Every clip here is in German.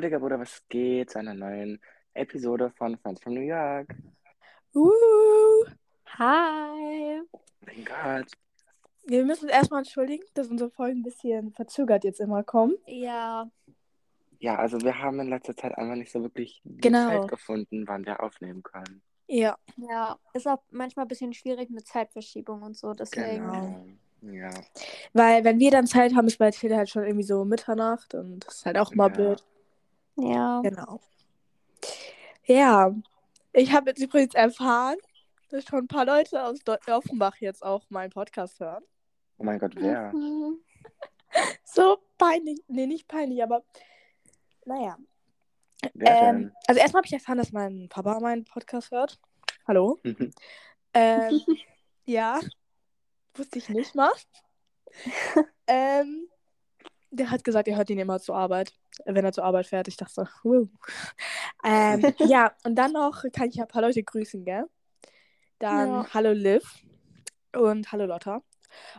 Leute, Bruder, was geht zu einer neuen Episode von Friends from New York? Uh, Hi. Mein Gott. wir müssen uns erstmal entschuldigen, dass unsere Folgen ein bisschen verzögert jetzt immer kommen. Ja. Ja, also wir haben in letzter Zeit einfach nicht so wirklich die Genau. Zeit gefunden, wann wir aufnehmen können. Ja. Ja. Ist auch manchmal ein bisschen schwierig mit Zeitverschiebung und so, deswegen. Genau. Ja. Weil wenn wir dann Zeit haben, ist bei Tilda halt schon irgendwie so Mitternacht und das ist halt auch mal Ja. blöd. Ja. Genau. Ja. Ich habe jetzt übrigens erfahren, dass schon ein paar Leute aus Deu- Offenbach jetzt auch meinen Podcast hören. Oh mein Gott, wer? Mhm. So peinlich. Nee, nicht peinlich, aber naja. Wer Ähm, also erstmal habe ich erfahren, dass mein Papa meinen Podcast hört. Hallo. denn? Ähm, ja, wusste ich nicht mal. ähm, der hat gesagt, er hört ihn immer zur Arbeit, wenn er zur Arbeit fährt. Ich dachte so, wow. Ähm, ja, und dann noch kann ich ein paar Leute grüßen, gell? Dann Ja. hallo Liv und hallo Lotta.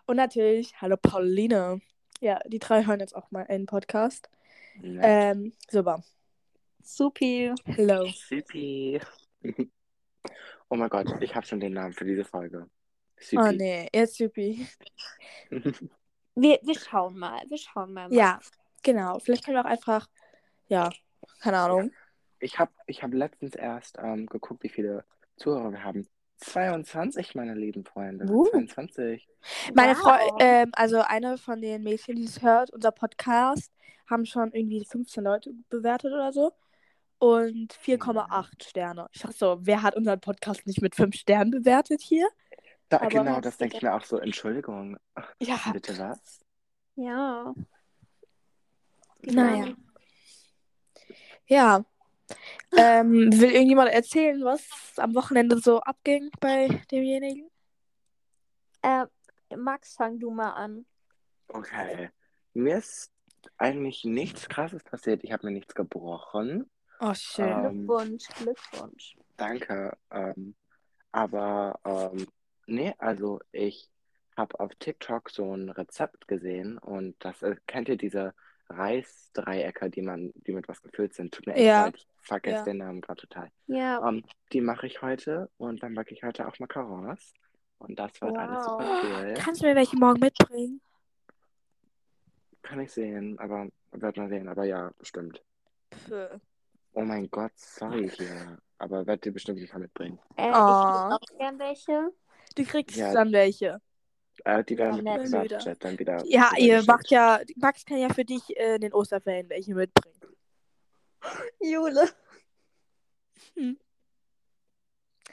Und natürlich hallo Pauline. Ja, die drei hören jetzt auch mal einen Podcast. Nett. Ähm, super. Supi. Hello. Sipi. Oh mein Gott, ich habe schon den Namen für diese Folge. Oh Sipi. nee, jetzt Supi. Wir, wir schauen mal. Wir schauen mal. Ja, genau. Vielleicht können wir auch einfach, ja, keine Ahnung. Ich habe ich hab letztens erst ähm, geguckt, wie viele Zuhörer wir haben. 22, meine lieben Freunde. Uh. 22. Meine Wow. Frau, ähm, also eine von den Mädchen, die es hört, unser Podcast, haben schon irgendwie 15 Leute bewertet oder so. Und 4,8 Sterne. Ich dachte so, wer hat unseren Podcast nicht mit 5 Sternen bewertet hier? Da, genau, das denke ich mir auch so. Entschuldigung. Ja, bitte was? Ja. naja. Ja. Ähm, will irgendjemand erzählen, was am Wochenende so abging bei demjenigen? Äh, Max, fang du mal an. Okay. Mir ist eigentlich nichts Krasses passiert. Ich habe mir nichts gebrochen. Oh, schön. Ähm, Glückwunsch, Glückwunsch. Danke. Ähm, aber ähm, nee, also ich habe auf TikTok so ein Rezept gesehen und das äh, kennt ihr diese Reisdreiecke, die man, die mit was gefüllt sind. Tut mir echt Ja. leid, ich vergesse Ja. den Namen gerade total. Ja. Ähm, die mache ich heute und dann backe ich heute auch Macarons. Und das wird alles Wow. super cool. Kannst du mir welche morgen mitbringen? Kann ich sehen, aber wird man sehen. Aber ja, bestimmt. Pfö. Oh mein Gott, sorry hier. Aber werd dir bestimmt paar mitbringen. Äh, Oh. Ich will auch gern welche. Du kriegst Ja. dann welche. Äh, die werden Ja, mit dem. Privatjet dann wieder. Ja, ihr macht ja, Max kann ja für dich äh, in den Osterferien welche mitbringen. Jule.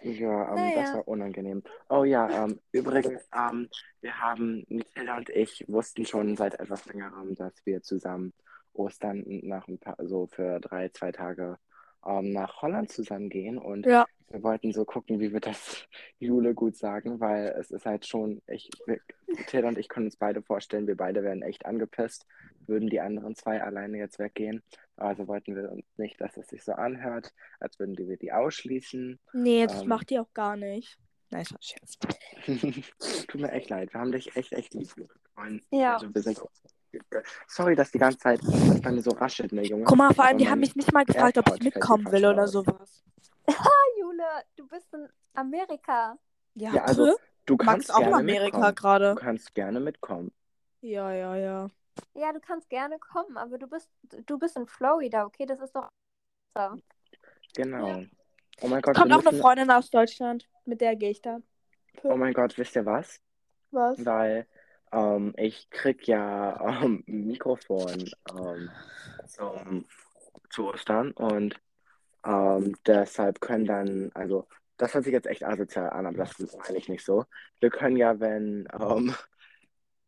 Ja, ähm, das Naja. war unangenehm. Oh ja, ähm, übrigens, ähm, wir haben, Mathilda und ich wussten schon seit etwas längerem, dass wir zusammen Ostern nach ein paar, so für drei, zwei Tage ähm, nach Holland zusammen gehen und Ja. wir wollten so gucken, wie wir das Jule gut sagen, weil es ist halt schon, ich, wir, Mathilda und ich können uns beide vorstellen, wir beide wären echt angepisst, würden die anderen zwei alleine jetzt weggehen. Also wollten wir uns nicht, dass es sich so anhört, als würden wir die ausschließen. Nee, das Ähm. macht die auch gar nicht. Nein, ein Scherz. Tut mir echt leid. Wir haben dich echt, echt lieb. Und Ja. Also wir sind Sorry, dass die ganze Zeit das bei mir so raschelt, ne, Junge. Guck mal, vor allem, die haben mich nicht mal gefragt, ob ich mitkommen will oder sowas. Jule, du bist in Amerika. Ja, Ja, also, pfö. Du Max kannst auch in gerne Amerika mitkommen. gerade. Du kannst gerne mitkommen. Ja, ja, ja. Ja, du kannst gerne kommen, aber du bist, du bist in Florida, okay? Das ist doch. So. Genau. Oh mein Gott, Kommt auch eine müssen, Freundin aus Deutschland, mit der gehe ich dann. Oh mein Gott, wisst ihr was? Was? Weil ähm, ich krieg ja ähm, ein Mikrofon ähm, zum, zu Ostern und deshalb können dann, also das hört sich jetzt echt asozial an, aber das ist eigentlich nicht so. Wir können ja, wenn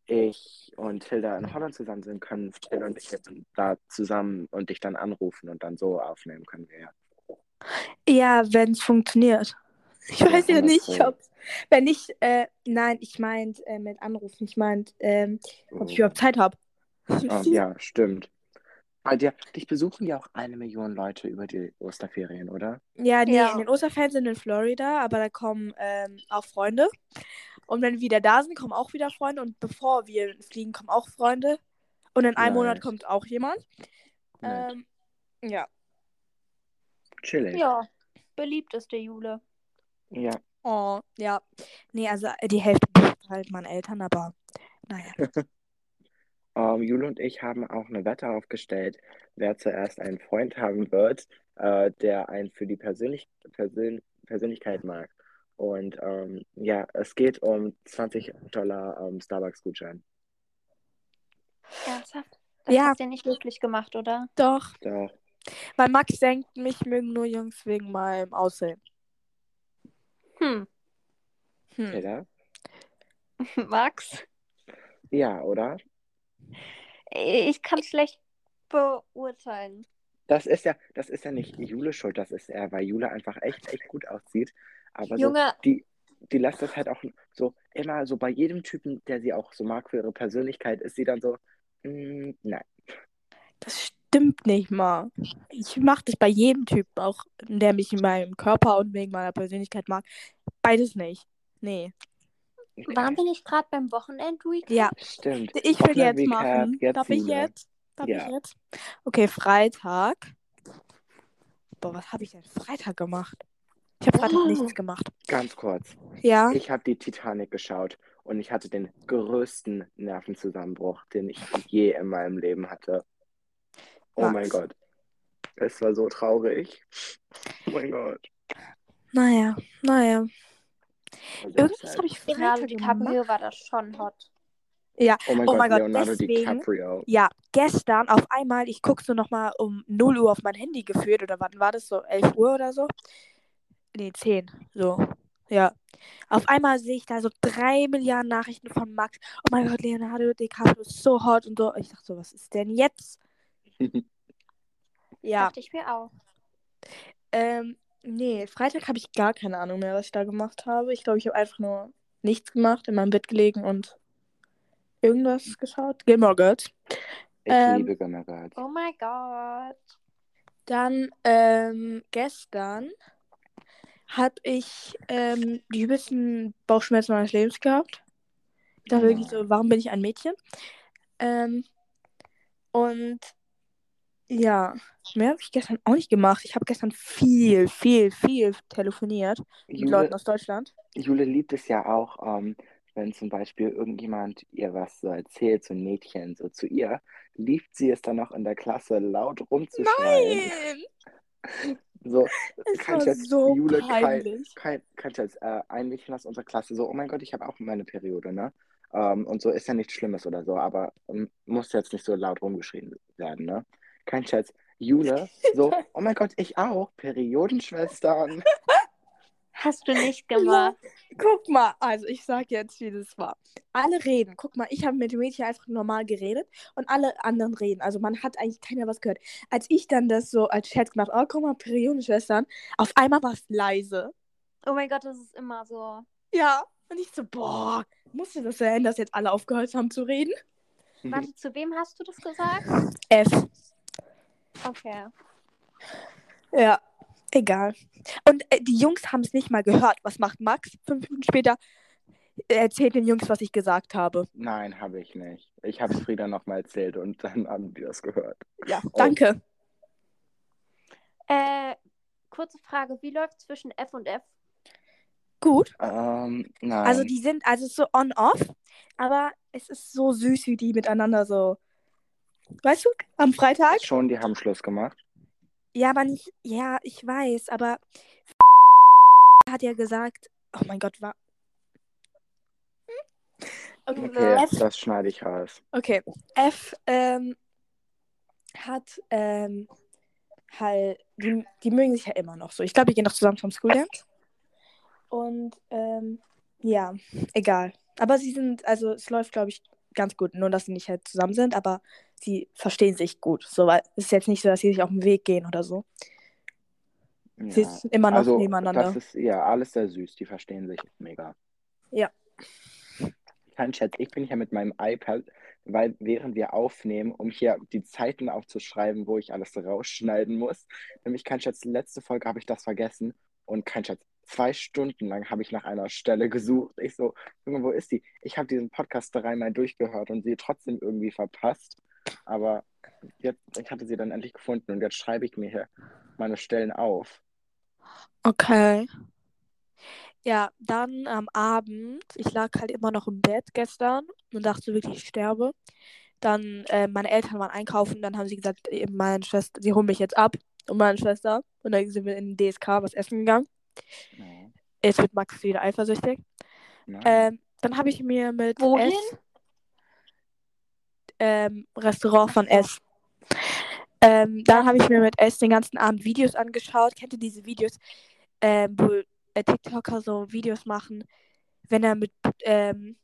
ich und Hilda in Holland zusammen sind, können Hilda und ich jetzt da zusammen und dich dann anrufen und dann so aufnehmen können wir ja. Ja, wenn es funktioniert. Ich weiß ja nicht, 100 Pro. ob. Wenn nicht, äh, nein, ich meint äh, mit Anrufen. Ich meint, ähm, ob ich überhaupt Zeit habe. Ah, ja, stimmt. Dir, dich besuchen ja auch eine Million Leute über die Osterferien, oder? Ja, nee, Ja. in den Osterferien sind in Florida, aber da kommen ähm, auch Freunde. Und wenn wir wieder da sind, kommen auch wieder Freunde. Und bevor wir fliegen, kommen auch Freunde. Und in einem Nice. Monat kommt auch jemand. Ähm, Ja. Chillig. Ja, beliebteste Jule. Ja. Oh, ja. Nee, also äh, die Hälfte betrifft halt meine Eltern, aber naja. Ähm, Jule und ich haben auch eine Wette aufgestellt, wer zuerst einen Freund haben wird, äh, der einen für die Persönlich Persön Persönlichkeit mag. Und ähm, ja, es geht um 20 Dollar ähm, Starbucks-Gutschein. Ernsthaft? Das Ja. hast du nicht wirklich gemacht, oder? Doch, Doch. weil Max denkt, mich mögen nur Jungs wegen meinem Aussehen. Hm. Hm. Peter? Max? Ja, oder? Ich kann schlecht beurteilen. Das ist ja, das ist ja nicht Jule schuld, das ist er, weil Jule einfach echt, echt gut aussieht. Aber so, Junge, die, die lässt das halt auch so immer so bei jedem Typen, der sie auch so mag für ihre Persönlichkeit, ist sie dann so, mm, nein. Das stimmt nicht mal. Ich mache das bei jedem Typen, auch der mich in meinem Körper und wegen meiner Persönlichkeit mag. Beides nicht. Nee. waren wir nicht gerade beim Wochenend-Recap? Ja, Stimmt. ich will jetzt machen. jetzt Darf ich jetzt? Darf Ja. ich jetzt? Okay, Freitag. Boah, was habe ich denn Freitag gemacht? Ich habe Freitag Oh. nichts gemacht. Ganz kurz. Ja. Ich habe die Titanic geschaut und ich hatte den größten Nervenzusammenbruch, den ich je in meinem Leben hatte. Oh Max. mein Gott. Es war so traurig. Oh mein Gott. Naja, naja. Sehr Irgendwas habe ich Leonardo DiCaprio gemacht. war das schon hot. Oh mein Oh Gott, mein Gott, Leonardo deswegen- DiCaprio. Ja, gestern auf einmal, ich gucke so nochmal um 0 Uhr auf mein Handy geführt, oder wann war das so? 11 Uhr oder so? Nee, 10. So. Ja. Auf einmal sehe ich da so drei Milliarden Nachrichten von Max. Oh mein Gott, Leonardo DiCaprio ist so hot und so. Ich dachte so, was ist denn jetzt? Ja. Dachte ich mir auch. Ähm, nee, Freitag habe ich gar keine Ahnung mehr, was ich da gemacht habe. Ich glaube, ich habe einfach nur nichts gemacht, in meinem Bett gelegen und irgendwas geschaut. Gilmore Girls. Ich Ähm, liebe Gilmore Girls. Oh mein Gott. Dann ähm, gestern habe ich ähm, die übelsten Bauchschmerzen meines Lebens gehabt. Ich dachte Oh wirklich so, warum bin ich ein Mädchen? Ähm, und ja, mehr habe ich gestern auch nicht gemacht. Ich habe gestern viel, viel, viel telefoniert mit Leuten aus Deutschland. Jule liebt es ja auch, ähm, wenn zum Beispiel irgendjemand ihr was so erzählt, so ein Mädchen, so zu ihr, liebt sie es dann noch in der Klasse laut rumzuschreien. So, Es kann ich jetzt so Jule kein, peinlich. kein, kann ich jetzt äh, ein Mädchen aus unserer Klasse so, oh mein Gott, ich habe auch meine Periode, ne? Ähm, und so ist ja nichts Schlimmes oder so, aber ähm, muss jetzt nicht so laut rumgeschrien werden, ne? Kein Scherz. Jule, so, oh mein Gott, ich auch, Periodenschwestern. Hast du nicht gemacht. Guck mal, also ich sag jetzt, wie das war. Alle reden. Guck mal, ich habe mit dem Mädchen einfach normal geredet und alle anderen reden. Also man hat eigentlich keiner was gehört. Als ich dann das so als Chat gemacht, oh guck mal, Periodenschwestern, auf einmal war es leise. Oh mein Gott, das ist immer so. Ja. Und ich so, boah, musste das sein, dass jetzt alle aufgehört haben zu reden? Warte, zu wem hast du das gesagt? F. Okay. Ja, egal. Und äh, die Jungs haben es nicht mal gehört. Was macht Max? Fünf Minuten später erzählt den Jungs, was ich gesagt habe. Nein, habe ich nicht. Ich habe es Frieda nochmal erzählt und dann haben die das gehört. Ja, Oh. danke. Äh, kurze Frage, wie läuft zwischen F und F? Gut. Ähm, nein. Also die sind also so on-off, aber es ist so süß, wie die miteinander so. Weißt du, am Freitag? Schon, die haben Schluss gemacht. Ja, aber nicht. Ja, ich weiß, aber hat ja gesagt. Oh mein Gott, war. Okay, Okay, F, das schneide ich raus. okay. F ähm, hat ähm, halt. Die, die mögen sich ja immer noch so. Ich glaube, die gehen doch zusammen vom School Dance. Und ähm, ja, egal. Aber sie sind, also es läuft, glaube ich, ganz gut. Nur, dass sie nicht halt zusammen sind, aber sie verstehen sich gut. So, weil es ist jetzt nicht so, dass sie sich auf den Weg gehen oder so. Sie Ja. sitzen immer noch Also, nebeneinander. das ist ja alles sehr süß. Die verstehen sich mega. Ja. Kein Chat, ich bin hier mit meinem iPad, weil während wir aufnehmen, um hier die Zeiten aufzuschreiben, wo ich alles rausschneiden muss. Nämlich kein Schatz, letzte Folge habe ich das vergessen und kein Schatz, zwei Stunden lang habe ich nach einer Stelle gesucht. Ich so, Junge, wo ist die? Ich habe diesen Podcast dreimal durchgehört und sie trotzdem irgendwie verpasst. Aber jetzt, ich hatte sie dann endlich gefunden und jetzt schreibe ich mir hier meine Stellen auf. Okay. Ja, dann am Abend, ich lag halt immer noch im Bett gestern und dachte wirklich, ich sterbe. Dann, äh, meine Eltern waren einkaufen, dann haben sie gesagt, meine Schwester, sie holen mich jetzt ab und meine Schwester. Und dann sind wir in den DSK was essen gegangen. Ja. Jetzt wird Max wieder eifersüchtig. Nein. Ähm, dann habe ich mir mit Wohin? S, ähm, Restaurant von S. Ähm, dann habe ich mir mit S den ganzen Abend Videos angeschaut. Kennt ihr diese Videos, ähm, wo äh, TikToker so Videos machen, wenn er mit, ähm,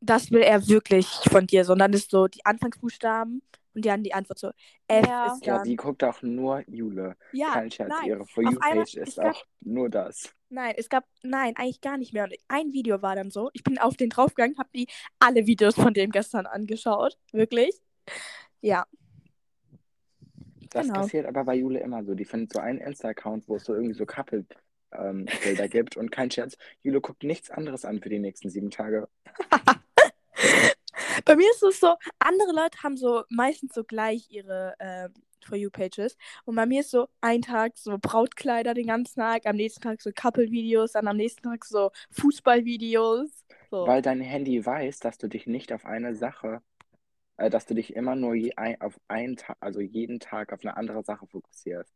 das will er wirklich von dir, sondern ist so die Anfangsbuchstaben und dann die Antwort so F Ja. ist ja, dann. sie guckt auch nur Jule. Ja, Kein Scherz, nein, ihre For auf You einmal- Page es ist gab- auch nur das. Nein, es gab, nein, eigentlich gar nicht mehr. Und ein Video war dann so. Ich bin auf den draufgegangen, habe die alle Videos von dem gestern angeschaut. Wirklich. Ja. Das Genau. passiert aber bei Jule immer so. Die findet so einen Insta-Account, wo es so irgendwie so Couple-Bilder gibt. Und kein Scherz, Jule guckt nichts anderes an für die nächsten sieben Tage. Bei mir ist es so, andere Leute haben so meistens so gleich ihre ähm, For You-Pages. Und bei mir ist so ein Tag so Brautkleider den ganzen Tag, am nächsten Tag so Couple-Videos, dann am nächsten Tag so Fußball-Videos. So. Weil dein Handy weiß, dass du dich nicht auf eine Sache, äh, dass du dich immer nur je ein, auf einen Tag, also jeden Tag auf eine andere Sache fokussierst.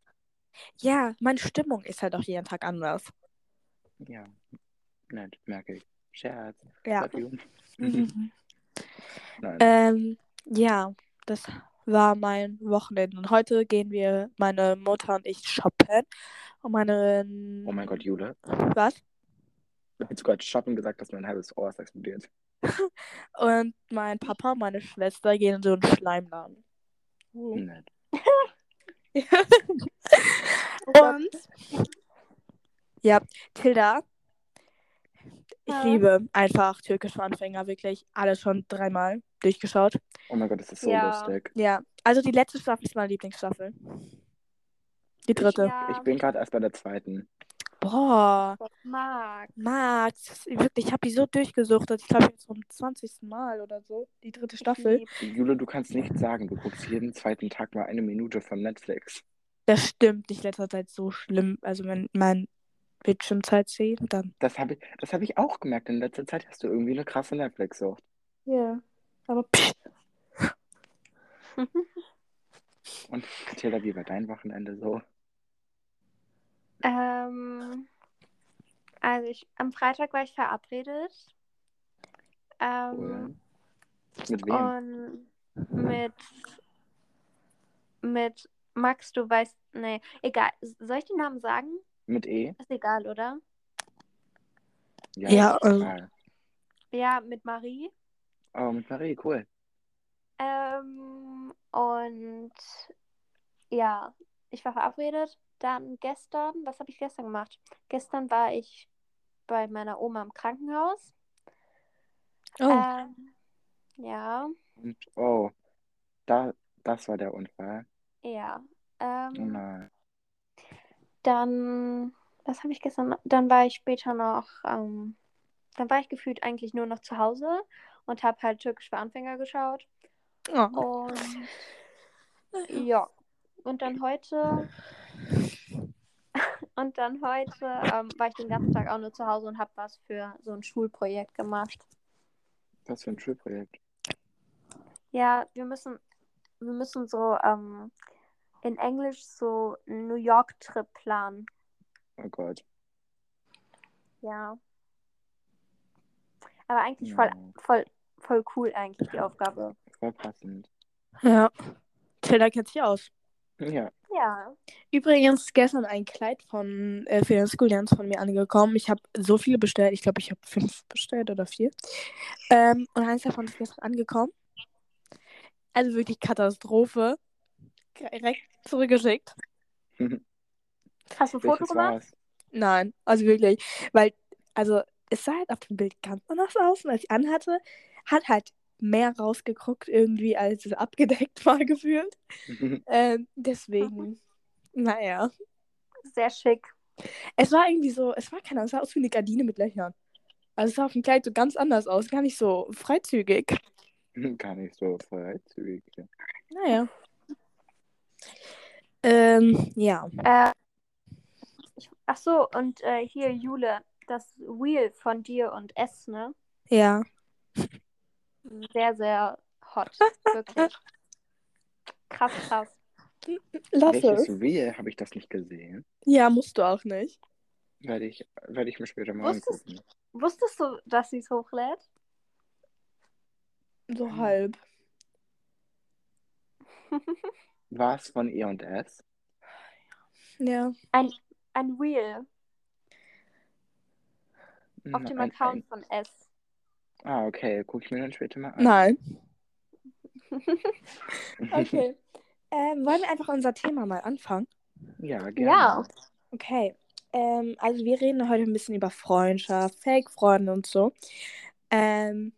Ja, meine Stimmung ist halt auch jeden Tag anders. Ja, nett, merke ich. Scherz. Ja. Ähm, ja, das war mein Wochenende. Und heute gehen wir, meine Mutter und ich, shoppen. Und meine. oh mein Gott, Jule. Was? Du hast gerade shoppen gesagt, dass mein halbes Ohr ist explodiert. Und mein Papa und meine Schwester gehen in so einen Schleimladen. Nett. und ja, Tilda, ich Ja. liebe einfach türkisch für Anfänger, wirklich. Alles schon dreimal durchgeschaut. Oh mein Gott, das ist so Ja. lustig. Ja, also die letzte Staffel ist meine Lieblingsstaffel. Die dritte. Ja. Ich bin gerade erst bei der zweiten. Boah, Marc. Max, wirklich, ich habe die so durchgesuchtet. Ich glaube, jetzt zum 20. Mal oder so. Die dritte Staffel. Jule, du kannst nichts sagen. Du guckst jeden zweiten Tag mal eine Minute von Netflix. Das stimmt nicht letzter Zeit so schlimm. Also, wenn mein Bildschirmzeit sehen, dann. Das habe ich, das hab ich auch gemerkt. In letzter Zeit hast du irgendwie eine krasse Netflix-Sucht. Ja. Aber pff, Und Tilda, wie war dein Wochenende so? Ähm, also ich, am Freitag war ich verabredet. Ähm, Cool. Mit wem? und mit, mit Max, du weißt, nee, egal. Soll ich den Namen sagen? Mit E? Ist egal, oder? Ja, ist also-. Ja, mit Marie. Oh, mit Marie, cool. Ähm, und ja, ich war verabredet. Dann gestern, was habe ich gestern gemacht? Gestern war ich bei meiner Oma im Krankenhaus. oh, Ähm, ja, Und, oh, da, das war der Unfall. ja. Oh Ähm, nein. Dann, was habe ich gestern? Dann war ich später noch, ähm, dann war ich gefühlt eigentlich nur noch zu Hause und habe halt Türkisch für Anfänger geschaut. oh. Und ja, und dann heute, und dann heute ähm, war ich den ganzen Tag auch nur zu Hause und habe was für so ein Schulprojekt gemacht. Was für ein Schulprojekt. Ja, wir müssen, wir müssen so ähm, in Englisch so einen New York-Trip planen. Oh Gott. Ja. Aber eigentlich voll, Ja. voll, voll cool eigentlich die Aufgabe. Voll passend. Ja. Tilda kennt sich aus. Ja. Ja. Übrigens ist gestern ein Kleid von äh, für den School Dance von mir angekommen. Ich habe so viele bestellt. Ich glaube, ich habe fünf bestellt oder vier. Ähm, und eins davon ist gestern angekommen. Also wirklich Katastrophe. Direkt zurückgeschickt. Hast du ein Foto gemacht? war's? Nein, also wirklich. Weil, also es sah halt auf dem Bild ganz anders aus. Und als ich anhatte, hat halt mehr rausgeguckt irgendwie, als es abgedeckt war gefühlt. Ähm, deswegen, naja. Sehr schick. Es war irgendwie so, es war keine Ahnung, es sah aus wie eine Gardine mit Löchern. Also es sah auf dem Kleid so ganz anders aus, gar nicht so freizügig. Gar nicht so freizügig. Naja. Ähm, ja. Äh, ich, ach so, und äh, hier, Jule, das Wheel von dir und S, ne? Ja. Sehr, sehr hot. Wirklich. Krass, krass. Lass Welches es. Reel habe ich das nicht gesehen? Ja, musst du auch nicht. Werde ich, werde ich mir später mal Wusstest- angucken. Wusstest du, dass sie es hochlädt? So halb. War es von E und S? Ja. Ein, ein Wheel auf Hm, dem ein- Account ein- von S. Ah, okay. Gucke ich mir dann später mal an. Nein. Okay. ähm, wollen wir einfach unser Thema mal anfangen? Ja, gerne. Ja. Okay. Ähm, also wir reden heute ein bisschen über Freundschaft, Fake-Freunde und so. Ähm,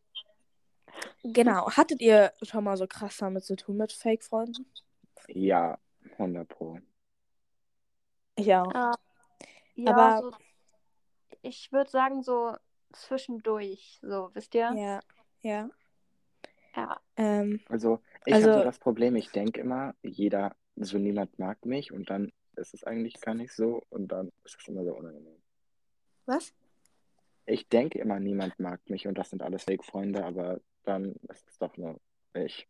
genau. Hattet ihr schon mal so krass damit zu tun mit Fake-Freunden? Ja, 100 Pro. Ja. Äh, ja, Aber- so, ich würde sagen, so zwischendurch, so, wisst ihr? Ja. Ja. Ja. Ähm, Also, ich Also- habe so das Problem, ich denke immer, jeder, so niemand mag mich und dann ist es eigentlich gar nicht so und dann ist es immer so unangenehm. was? Ich denke immer, niemand mag mich und das sind alles Fake-Freunde, aber dann ist es doch nur ich.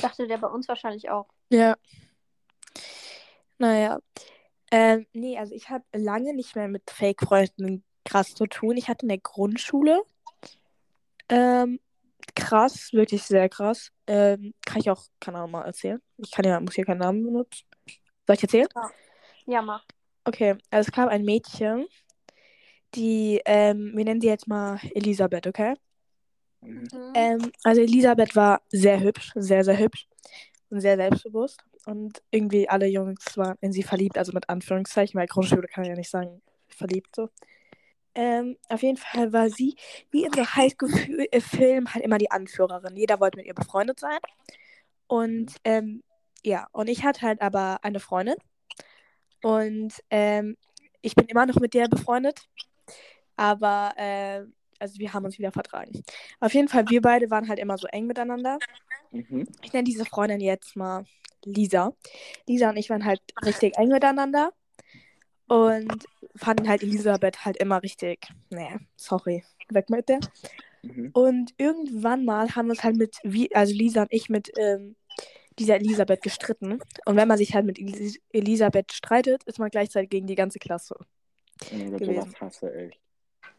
Dachte der bei uns wahrscheinlich auch. Ja. Naja. Ähm, nee, also ich habe lange nicht mehr mit Fake-Freunden krass zu tun. Ich hatte in der Grundschule. Ähm, krass, wirklich sehr krass. Ähm, kann ich auch, keine Ahnung, mal erzählen. Ich kann ja, muss hier keinen Namen benutzen. Soll ich erzählen? Ja, mach. Okay, also es gab ein Mädchen, die, ähm, wir nennen sie jetzt mal Elisabeth, okay? Mhm. Ähm, also Elisabeth war sehr hübsch, sehr, sehr hübsch und sehr selbstbewusst. Und irgendwie alle Jungs waren in sie verliebt, also mit Anführungszeichen, weil Grundschule kann ich ja nicht sagen, verliebt so. Ähm, auf jeden Fall war sie, wie in so Highschool-Filmen, halt immer die Anführerin. Jeder wollte mit ihr befreundet sein. Und ähm, ja, und ich hatte halt aber eine Freundin. Und ähm, ich bin immer noch mit der befreundet. Aber, äh, also wir haben uns wieder vertragen. Auf jeden Fall, wir beide waren halt immer so eng miteinander. Mhm. Ich nenne diese Freundin jetzt mal Lisa. Lisa und ich waren halt richtig eng miteinander. Und fanden halt Elisabeth halt immer richtig, nee, sorry, weg mit der. Mhm. Und irgendwann mal haben wir uns halt mit, also Lisa und ich mit ähm, dieser Elisabeth gestritten. Und wenn man sich halt mit Elis Elisabeth streitet, ist man gleichzeitig gegen die ganze Klasse. Gott, gewesen. hasse ich.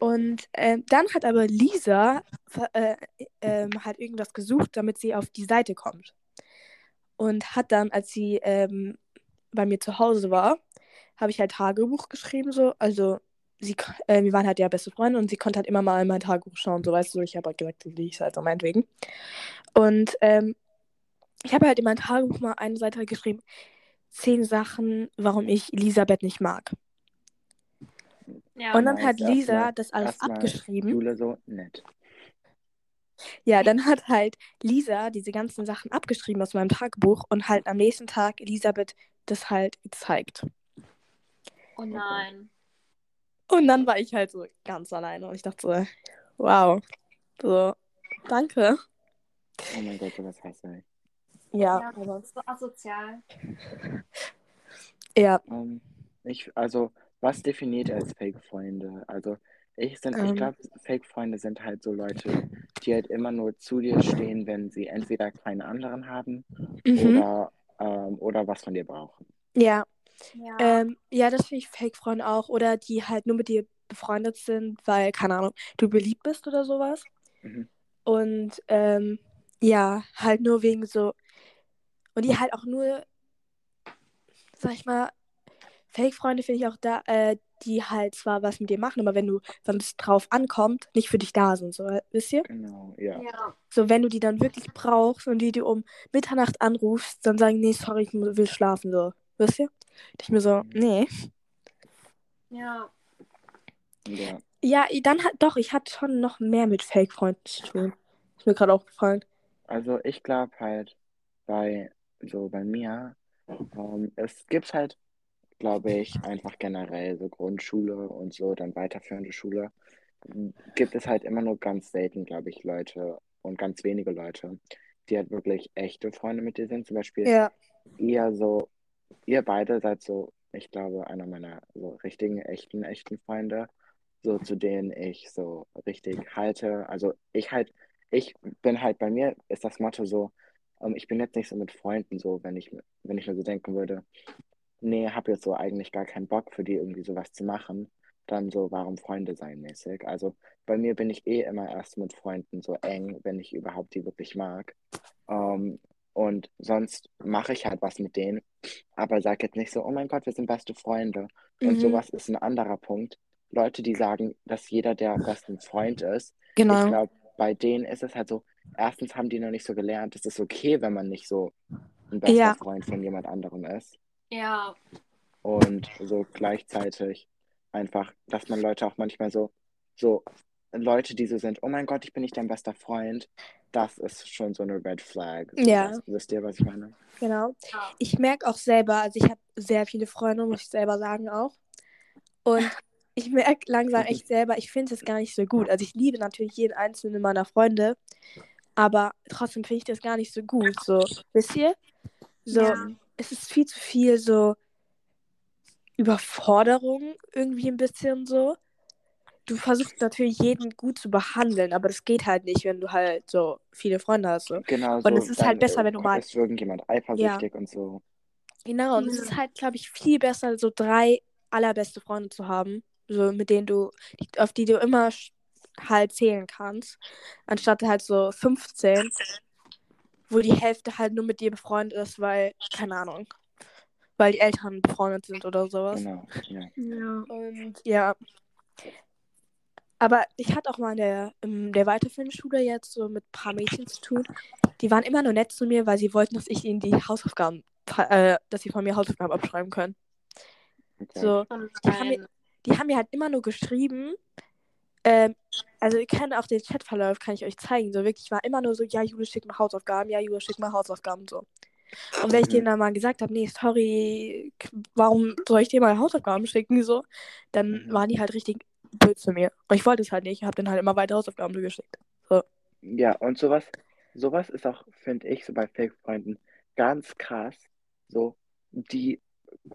Und ähm, dann hat aber Lisa äh, ähm, halt irgendwas gesucht, damit sie auf die Seite kommt. Und hat dann, als sie ähm, bei mir zu Hause war, habe ich halt Tagebuch geschrieben, so. Also, sie, äh, wir waren halt ja beste Freunde und sie konnte halt immer mal in mein Tagebuch schauen, so weißt du. Ich habe halt gesagt, halt so meinetwegen. Und ähm, ich habe halt in mein Tagebuch mal eine Seite geschrieben: zehn Sachen, warum ich Elisabeth nicht mag. Ja. Und dann Nice, hat Lisa erstmal- das alles abgeschrieben. Jule so nett. Ja, dann hat halt Lisa diese ganzen Sachen abgeschrieben aus meinem Tagebuch und halt am nächsten Tag Elisabeth das halt gezeigt. oh nein. Und dann war ich halt so ganz alleine und ich dachte so, wow, so, danke. Oh mein Gott, sowas hasse ich. Ja, Ja, aber, das ist so asozial. ja, Ähm, ich, also, was definiert als Fake-Freunde? Also, ich, sind- ich Ähm. glaube, Fake-Freunde sind halt so Leute, die halt immer nur zu dir stehen, wenn sie entweder keine anderen haben mhm. oder, ähm, oder was von dir brauchen. ja, Ja. ähm, ja, das finde ich Fake-Freunde auch. Oder die halt nur mit dir befreundet sind, weil, keine Ahnung, du beliebt bist oder sowas. Mhm. Und ähm, ja, halt nur wegen so. Und die halt auch nur, sag ich mal, Fake-Freunde finde ich auch da, äh, die halt zwar was mit dir machen, aber wenn du, wenn es drauf ankommt, nicht für dich da sind, so, wisst ihr? Genau, ja. ja. So, wenn du die dann wirklich brauchst und die dir um Mitternacht anrufst, dann sagen, nee, sorry, ich will schlafen, so, wisst ihr? Und ich mir so, nee. Ja. ja. Ja, dann hat, doch, ich hatte schon noch mehr mit Fake-Freunden zu tun. Ist mir gerade aufgefallen. Also ich glaube halt bei so bei mir, ähm, es gibt halt, glaube ich, einfach generell so Grundschule und so, dann weiterführende Schule, m, gibt es halt immer nur ganz selten, glaube ich, Leute und ganz wenige Leute, die halt wirklich echte Freunde mit dir sind. Zum Beispiel Ja. ihr so, ihr beide seid so, ich glaube, einer meiner so richtigen, echten, echten Freunde, so zu denen ich so richtig halte. Also ich halt, ich bin halt bei mir ist das Motto so, ähm, ich bin jetzt nicht so mit Freunden so, wenn ich, wenn ich mir so denken würde, nee, hab jetzt so eigentlich gar keinen Bock für die irgendwie sowas zu machen, dann so, warum Freunde sein mäßig. Also bei mir bin ich eh immer erst mit Freunden so eng, wenn ich überhaupt die wirklich mag. Ähm, und sonst mache ich halt was mit denen, aber sag jetzt nicht so, oh mein Gott, wir sind beste Freunde. Und Mhm. sowas ist ein anderer Punkt. Leute, die sagen, dass jeder der beste Freund ist, ich Genau. glaube, bei denen ist es halt so, erstens haben die noch nicht so gelernt, es ist okay, wenn man nicht so ein bester Ja. Freund von jemand anderem ist. Ja. Und so gleichzeitig einfach, dass man Leute auch manchmal so, so Leute, die so sind, oh mein Gott, ich bin nicht dein bester Freund, das ist schon so eine Red Flag. Ja. Wisst ihr, was ich meine? Genau. Ich merke auch selber, also ich habe sehr viele Freunde, muss ich selber sagen auch. Und ich merke langsam echt selber, ich finde es gar nicht so gut. Also ich liebe natürlich jeden einzelnen meiner Freunde, aber trotzdem finde ich das gar nicht so gut. So, wisst ihr? So, Ja. Es ist viel zu viel so Überforderung irgendwie ein bisschen so. Du versuchst natürlich jeden gut zu behandeln, aber das geht halt nicht, wenn du halt so viele Freunde hast. So. Genau Und so. es ist halt besser, äh, wenn du mal Ist irgendjemand eifersüchtig und so. Genau, und es Mhm. ist halt, glaube ich, viel besser, so drei allerbeste Freunde zu haben, so mit denen du, auf die du immer halt zählen kannst, anstatt halt so 15, wo die Hälfte halt nur mit dir befreundet ist, weil, keine Ahnung, weil die Eltern befreundet sind oder sowas. Genau. Ja. Ja. Und ja. Aber ich hatte auch mal in der, in der weiterführenden Schule jetzt so mit ein paar Mädchen zu tun. Die waren immer nur nett zu mir, weil sie wollten, dass ich ihnen die Hausaufgaben, äh, dass sie von mir Hausaufgaben abschreiben können. Okay. So, die haben, mir, die haben mir halt immer nur geschrieben. Ähm, also ihr könnt auch den Chatverlauf, kann ich euch zeigen. So wirklich war immer nur so, ja, Jule, schick mal Hausaufgaben, ja, Jule, schick mal Hausaufgaben, so. Und wenn ich Mhm. denen dann mal gesagt habe, nee, sorry, warum soll ich dir mal Hausaufgaben schicken, so, dann Mhm. waren die halt richtig blöd zu mir. Und ich wollte es halt nicht, ich habe dann halt immer weiter Hausaufgaben zugeschickt. Ja, und sowas, sowas ist auch, finde ich, so bei Fake-Freunden ganz krass. So, die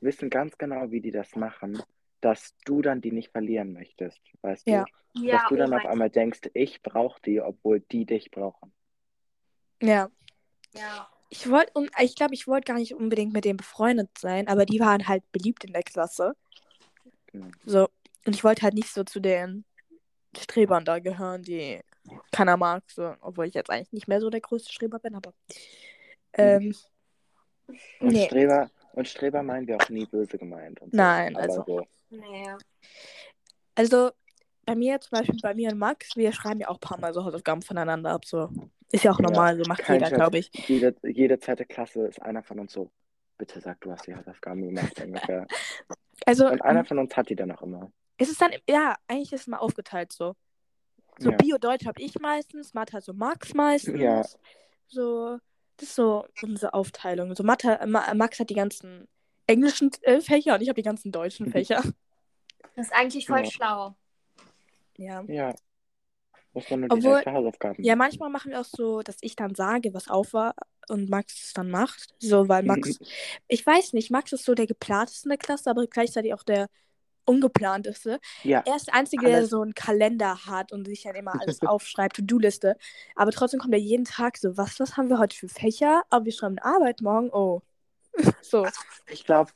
wissen ganz genau, wie die das machen, dass du dann die nicht verlieren möchtest, weißt Ja. du? Ja, Dass du oh dann auf mein einmal denkst, ich brauche die, obwohl die dich brauchen. Ja. Ja. Ich wollte, und ich glaube, ich wollte gar nicht unbedingt mit denen befreundet sein, aber die waren halt beliebt in der Klasse. Genau. So. Und ich wollte halt nicht so zu den Strebern da gehören, die keiner mag. So. Obwohl ich jetzt eigentlich nicht mehr so der größte Streber bin, aber. Ähm, Und nee. Streber, und Streber meinen wir auch nie böse gemeint. Und so. Nein, Aber also- so. Nee. Also, bei mir, zum Beispiel bei mir und Max, wir schreiben ja auch ein paar Mal so Hausaufgaben voneinander ab. So. Ist ja auch Ja, normal, so macht jeder, glaube ich. Jede, jede zweite Klasse ist einer von uns so, bitte sag, du hast die Hausaufgaben gemacht ungefähr. Also, Und einer von uns hat die dann auch immer. ist es dann, ja, eigentlich ist es mal aufgeteilt so. So Ja. Bio-Deutsch habe ich meistens, Mathe hat so Max meistens. Ja. So, das ist so unsere Aufteilung. So Mathe, Ma Max hat die ganzen englischen äh, Fächer und ich habe die ganzen deutschen Mhm. Fächer. Das ist eigentlich voll Ja. schlau. Ja. Ja. Muss man nur die Obwohl- Hälfte Hausaufgaben Ja, manchmal machen wir auch so, dass ich dann sage, was auf war und Max es dann macht. So, weil Max, ich weiß nicht, Max ist so der geplanteste in der Klasse, aber gleichzeitig auch der ungeplanteste. Ja, Er ist der Einzige, der Alles- so einen Kalender hat und sich dann immer alles aufschreibt, To-Do-Liste. Aber trotzdem kommt er jeden Tag so, was, was haben wir heute für Fächer? Aber wir schreiben Arbeit morgen. Oh. so. ich glaube,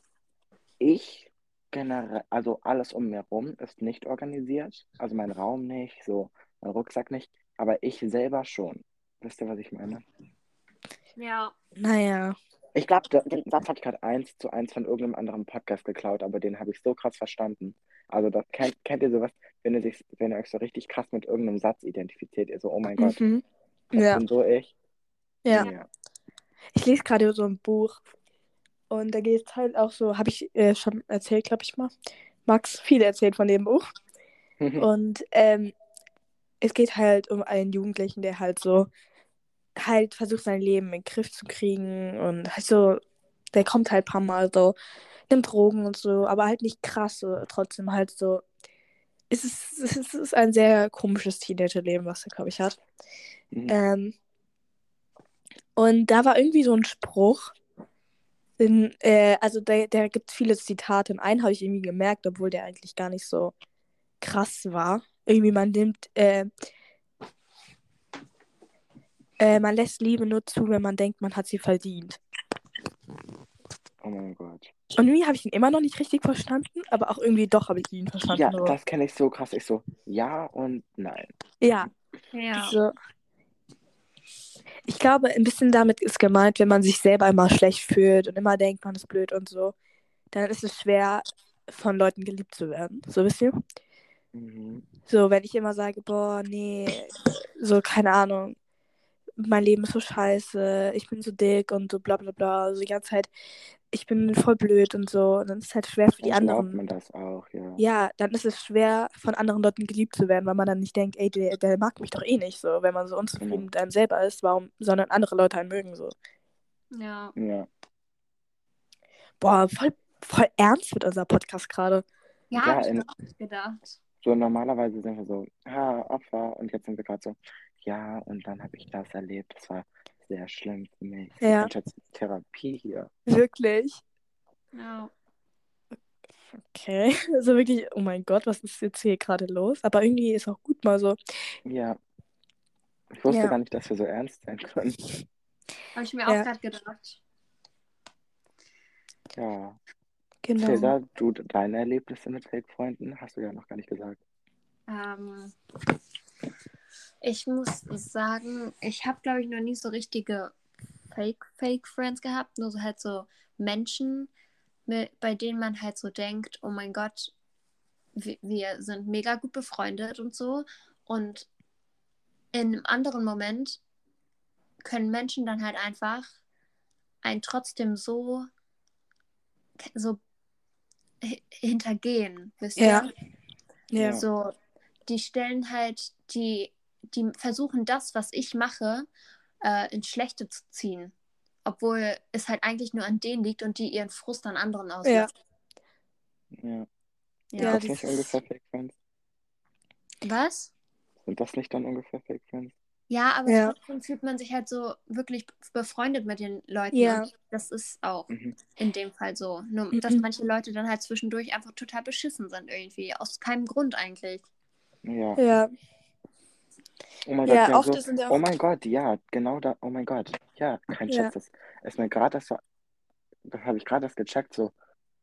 ich generell, also alles um mir rum ist nicht organisiert. Also mein Raum nicht, so mein Rucksack nicht, aber ich selber schon. Wisst ihr, was ich meine? Ja. Naja. Ich glaube, den Satz hatte ich gerade eins zu eins von irgendeinem anderen Podcast geklaut, aber den habe ich so krass verstanden. Also das kennt, kennt ihr sowas, wenn ihr sich, wenn ihr euch so richtig krass mit irgendeinem Satz identifiziert, ihr so, oh mein Gott, Mhm. das Ja. bin so ich. ja. ja. Ich lese gerade so ein Buch. Und da geht es halt auch so, habe ich äh, schon erzählt, glaube ich mal. Max viel erzählt von dem Buch. Und ähm, es geht halt um einen Jugendlichen, der halt so halt versucht, sein Leben in den Griff zu kriegen und halt so, der kommt halt ein paar Mal so, nimmt Drogen und so, aber halt nicht krass, so, trotzdem halt so. Es ist, es ist, es ist ein sehr komisches Teenager-Leben, was er, glaube ich, hat. Mhm. Ähm, Und da war irgendwie so ein Spruch. In, äh, also der, der gibt viele Zitate. Und einen habe ich irgendwie gemerkt, obwohl der eigentlich gar nicht so krass war. Irgendwie man nimmt, äh, äh, man lässt Liebe nur zu, wenn man denkt, man hat sie verdient. Oh mein Gott. Und irgendwie habe ich ihn immer noch nicht richtig verstanden, aber auch irgendwie doch habe ich ihn verstanden. Ja, so. das kenne ich so krass. Ich so, ja und nein. ja, Ja. so. Ich glaube, ein bisschen damit ist gemeint, wenn man sich selber immer schlecht fühlt und immer denkt, man ist blöd und so, dann ist es schwer, von Leuten geliebt zu werden. So wisst ihr? Mhm. So, wenn ich immer sage, boah, nee, so, keine Ahnung, mein Leben ist so scheiße, ich bin so dick und so bla bla bla, so die ganze Zeit, ich bin voll blöd und so, und dann ist es halt schwer für die Dann anderen. man das auch, ja. Ja, dann ist es schwer, von anderen Leuten geliebt zu werden, weil man dann nicht denkt, ey, der, der mag mich doch eh nicht so, wenn man so unzufrieden Genau. mit einem selber ist, warum, sondern andere Leute einen mögen so. Ja. Ja, Boah, voll, voll ernst wird unser Podcast gerade. Ja, Ja, hab ich in- mir auch gedacht. so normalerweise sind wir so, ha, Opfer. Und jetzt sind wir gerade so, ja, und dann habe ich das erlebt. Das war sehr schlimm für mich. Ja. Ich jetzt Therapie hier. Wirklich? Ja. Okay. Also wirklich, oh mein Gott, was ist jetzt hier gerade los? Aber irgendwie ist auch gut mal so. Ja. Ich wusste Ja. gar nicht, dass wir so ernst sein können. Habe ich mir Ja. auch gerade gedacht. Ja. Genau. Cäsar, du, deine Erlebnisse mit Fake-Freunden hast du ja noch gar nicht gesagt. Ähm, ich muss sagen, ich habe, glaube ich, noch nie so richtige Fake-Fake-Friends gehabt. Nur so halt so Menschen, mit, bei denen man halt so denkt, oh mein Gott, wir, wir sind mega gut befreundet und so. Und in einem anderen Moment können Menschen dann halt einfach einen trotzdem so, so hi- hintergehen, wisst ihr? Ja. Ja. Ja. So, die stellen halt, die, die versuchen das, was ich mache, äh, ins Schlechte zu ziehen. Obwohl es halt eigentlich nur an denen liegt und die ihren Frust an anderen Ja. auslassen. Ja. Sind Ja, das nicht ist- ungefähr Fake-Friends? Was? Sind das nicht dann ungefähr Fake-Friends? Ja, aber Ja. trotzdem fühlt man sich halt so wirklich befreundet mit den Leuten. Ja. Und das ist auch Mhm. in dem Fall so. Nur, dass Mhm. manche Leute dann halt zwischendurch einfach total beschissen sind irgendwie. Aus keinem Grund eigentlich. Ja. Ja. Oh mein Ja, Gott, ja, so, sind ja oh mein Gott, ja, genau da, oh mein Gott, ja, kein Ja. Scherz, das ist mir gerade das so, das habe ich gerade das gecheckt, so,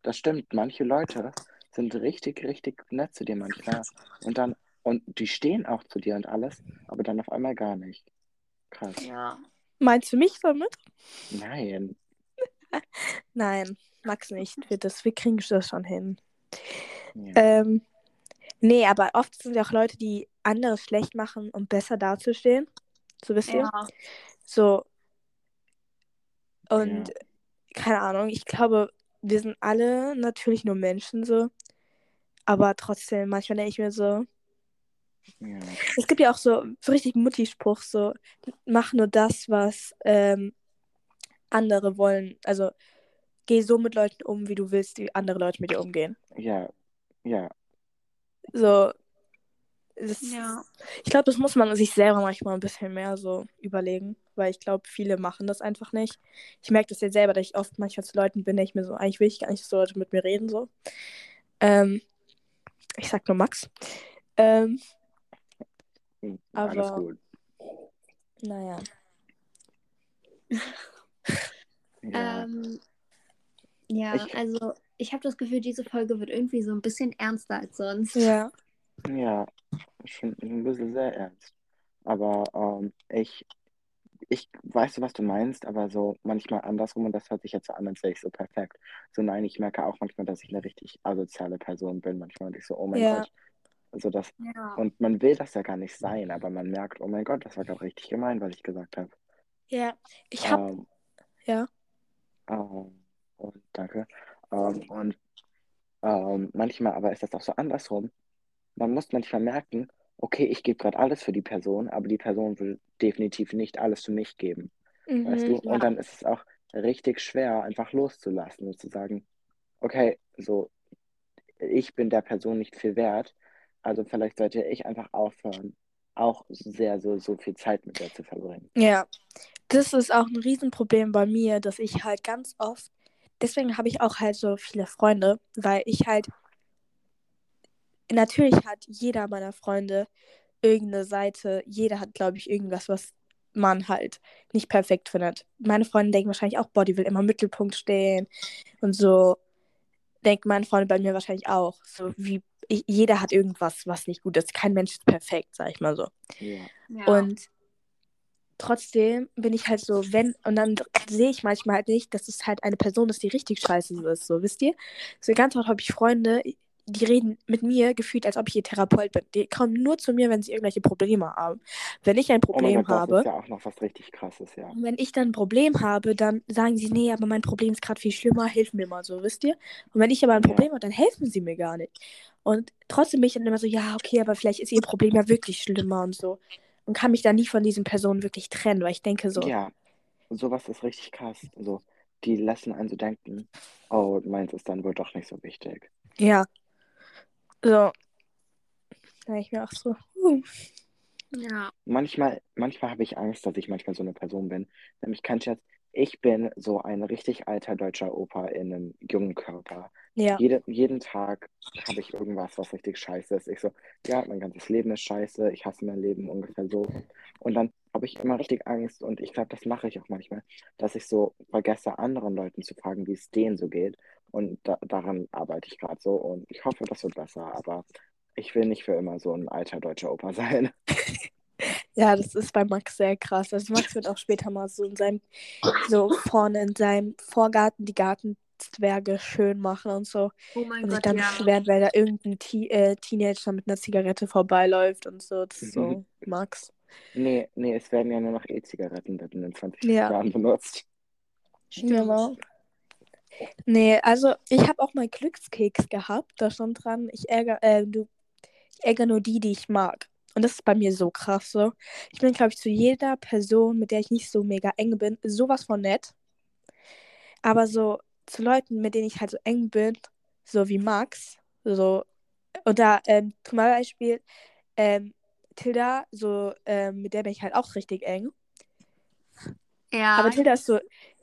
das stimmt, manche Leute sind richtig, richtig nett zu dir manchmal und dann, und die stehen auch zu dir und alles, aber dann auf einmal gar nicht. Krass. Ja. Meinst du mich damit? Nein. Nein, Max nicht. Wir, das, wir kriegen das schon hin. Ja. Ähm, nee, aber oft sind ja auch Leute, die andere schlecht machen, um besser dazustehen. So wisst ihr? Ja. So. Und keine Ahnung, ich glaube, wir sind alle natürlich nur Menschen so. Aber trotzdem, manchmal denke ich mir so, ja. es gibt ja auch so, so richtig Mutti-Spruch, so, mach nur das, was ähm, andere wollen. Also geh so mit Leuten um, wie du willst, wie andere Leute mit dir umgehen. Ja, ja, So, das, Ja. ich glaube, das muss man sich selber manchmal ein bisschen mehr so überlegen, weil ich glaube, viele machen das einfach nicht. Ich merke das jetzt selber, dass ich oft manchmal zu Leuten bin, ich mir so, eigentlich will ich gar nicht, dass so Leute mit mir reden, so. Ähm, ich sag nur Max. Ähm, Hm, alles Aber- gut. naja. Ja, Ähm, ja, Ich- also ich habe das Gefühl, diese Folge wird irgendwie so ein bisschen ernster als sonst. Ja. ja, schon ein bisschen sehr ernst. Aber ähm, ich, ich weiß, was du meinst, aber so manchmal andersrum und das hört sich jetzt so an, als wäre ich so perfekt. So nein, ich merke auch manchmal, dass ich eine richtig asoziale Person bin manchmal und ich so, oh mein Ja. Gott. Also das, Ja. und man will das ja gar nicht sein, aber man merkt, oh mein Gott, das war doch richtig gemein, was ich gesagt habe. Ja. Ich hab, Ähm, ja. ähm, und danke. Ähm, und ähm, manchmal aber ist das auch so andersrum. Man muss manchmal merken, okay, ich gebe gerade alles für die Person, aber die Person will definitiv nicht alles für mich geben. Weißt du? Mhm. Und dann ist es auch richtig schwer, einfach loszulassen und zu sagen, okay, so, ich bin der Person nicht viel wert, also vielleicht sollte ich einfach aufhören, auch sehr, so, so viel Zeit mit der zu verbringen. Ja, das ist auch ein Riesenproblem bei mir, dass ich halt ganz oft, deswegen habe ich auch halt so viele Freunde, weil ich halt, natürlich hat jeder meiner Freunde irgendeine Seite, jeder hat, glaube ich, irgendwas, was man halt nicht perfekt findet. Meine Freunde denken wahrscheinlich auch, boah, die will immer im Mittelpunkt stehen und so denken meine Freunde bei mir wahrscheinlich auch. So wie ich, jeder hat irgendwas, was nicht gut ist. Kein Mensch ist perfekt, sag ich mal so. Ja. Und trotzdem bin ich halt so, wenn, und dann sehe ich manchmal halt nicht, dass es halt eine Person ist, die richtig scheiße ist, so, wisst ihr? So ganz oft habe ich Freunde, die reden mit mir gefühlt, als ob ich ihr Therapeut bin. Die kommen nur zu mir, wenn sie irgendwelche Probleme haben. Wenn ich ein Oh Problem Gott, das habe, ist ja auch noch was richtig krasses, ja. und wenn ich dann ein Problem habe, dann sagen sie, nee, aber mein Problem ist gerade viel schlimmer, hilf mir mal so, wisst ihr? Und wenn ich aber ein Ja. Problem habe, dann helfen sie mir gar nicht. Und trotzdem bin ich dann immer so, ja, okay, aber vielleicht ist ihr Problem ja wirklich schlimmer und so. Und kann mich dann nie von diesen Personen wirklich trennen, weil ich denke so, Ja, sowas ist richtig krass. Also, die lassen einen so denken, oh, meins ist dann wohl doch nicht so wichtig. ja. So. Da ich mir auch so, uh, ja. Manchmal, manchmal habe ich Angst, dass ich manchmal so eine Person bin. Nämlich kein Scherz, ich bin so ein richtig alter deutscher Opa in einem jungen Körper. Ja. Jede, jeden Tag habe ich irgendwas, was richtig scheiße ist. Ich so, ja, mein ganzes Leben ist scheiße, ich hasse mein Leben ungefähr so. Und dann habe ich immer richtig Angst und ich glaube, das mache ich auch manchmal, dass ich so vergesse, anderen Leuten zu fragen, wie es denen so geht. Und da, daran arbeite ich gerade so und ich hoffe, das wird besser, aber ich will nicht für immer so ein alter deutscher Opa sein. Ja, das ist bei Max sehr krass. Also Max wird auch später mal so in seinem, so vorne in seinem Vorgarten die Gartenzwerge schön machen und so. Oh mein Und sich Gott, dann ja. beschwert, weil da irgendein Te äh, Teenager mit einer Zigarette vorbeiläuft und so. Das ist so Mhm. Max. Nee, nee, es werden ja nur noch E-Zigaretten in den 20 Ja. Jahren benutzt. Genau. Nee, also ich habe auch mal Glückskeks gehabt. Da stand dran, ich ärgere, äh, du, ich ärgere nur die, die ich mag. Und das ist bei mir so krass so. Ich bin, glaube ich, zu jeder Person, mit der ich nicht so mega eng bin, sowas von nett. Aber so zu Leuten, mit denen ich halt so eng bin, so wie Max, so, oder ähm, zum Beispiel ähm, Tilda, so, ähm, mit der bin ich halt auch richtig eng. Ja. Aber Tilda ist so,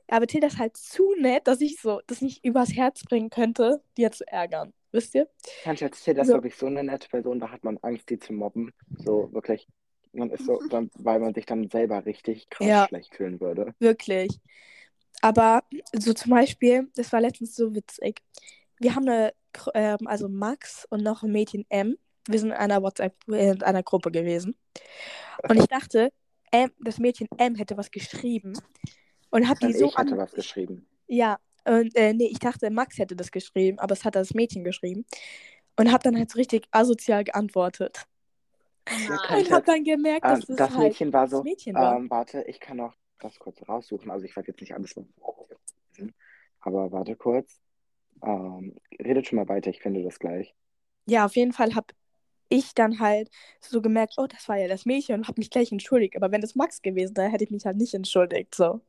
aber Tilda ist halt zu nett, dass ich so das nicht übers Herz bringen könnte, die jetzt zu ärgern. Wisst ihr? Kann ich erzählen, das ist So. wirklich so eine nette Person, da hat man Angst, die zu mobben. So wirklich. Man ist so, dann, weil man sich dann selber richtig krass Ja. schlecht fühlen würde. Wirklich. Aber so zum Beispiel, das war letztens so witzig. Wir haben eine, ähm, also Max und noch ein Mädchen M. Wir sind in einer WhatsApp, äh, in einer Gruppe gewesen. Und ich dachte, M, das Mädchen M hätte was geschrieben. Und hab die Und so ich hatte was geschrieben. Ja, und äh, nee, ich dachte, Max hätte das geschrieben, aber es hat das Mädchen geschrieben. Und hab dann halt so richtig asozial geantwortet. Ja, Und hab dann gemerkt, dass Ähm, das, das halt Mädchen war das so, Mädchen war. ähm, warte, ich kann auch das kurz raussuchen. Also ich weiß jetzt nicht alles, was aber warte kurz. Ähm, redet schon mal weiter, ich finde das gleich. Ja, auf jeden Fall hab ich dann halt so gemerkt, oh, das war ja das Mädchen und hab mich gleich entschuldigt. Aber wenn es Max gewesen wäre, hätte ich mich halt nicht entschuldigt, so.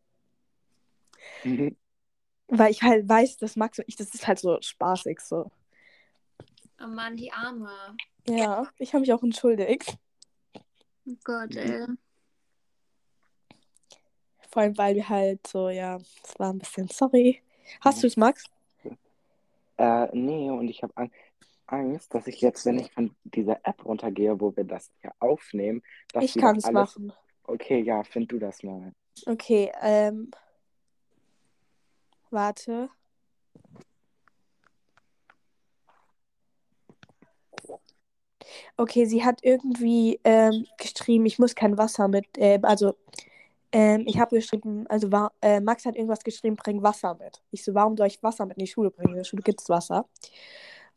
Mhm. Weil ich halt weiß, dass Max und ich, das ist halt so spaßig, so. Oh Mann, die Arme. Ja, ich habe mich auch entschuldigt. Oh Gott, ey. Vor allem, weil wir halt so, ja, es war ein bisschen sorry. Hast Ja. du es, Max? Äh, nee, und ich habe Ang Angst, dass ich jetzt, wenn ich von dieser App runtergehe, wo wir das hier aufnehmen, dass Ich kann es alles. machen. Okay, ja, find du das mal. Okay, ähm. Warte. Okay, sie hat irgendwie ähm, geschrieben, ich muss kein Wasser mit. Äh, also, ähm, ich habe geschrieben, also war, äh, Max hat irgendwas geschrieben, bring Wasser mit. Ich so, warum soll ich Wasser mit in die Schule bringen? In der Schule gibt es Wasser.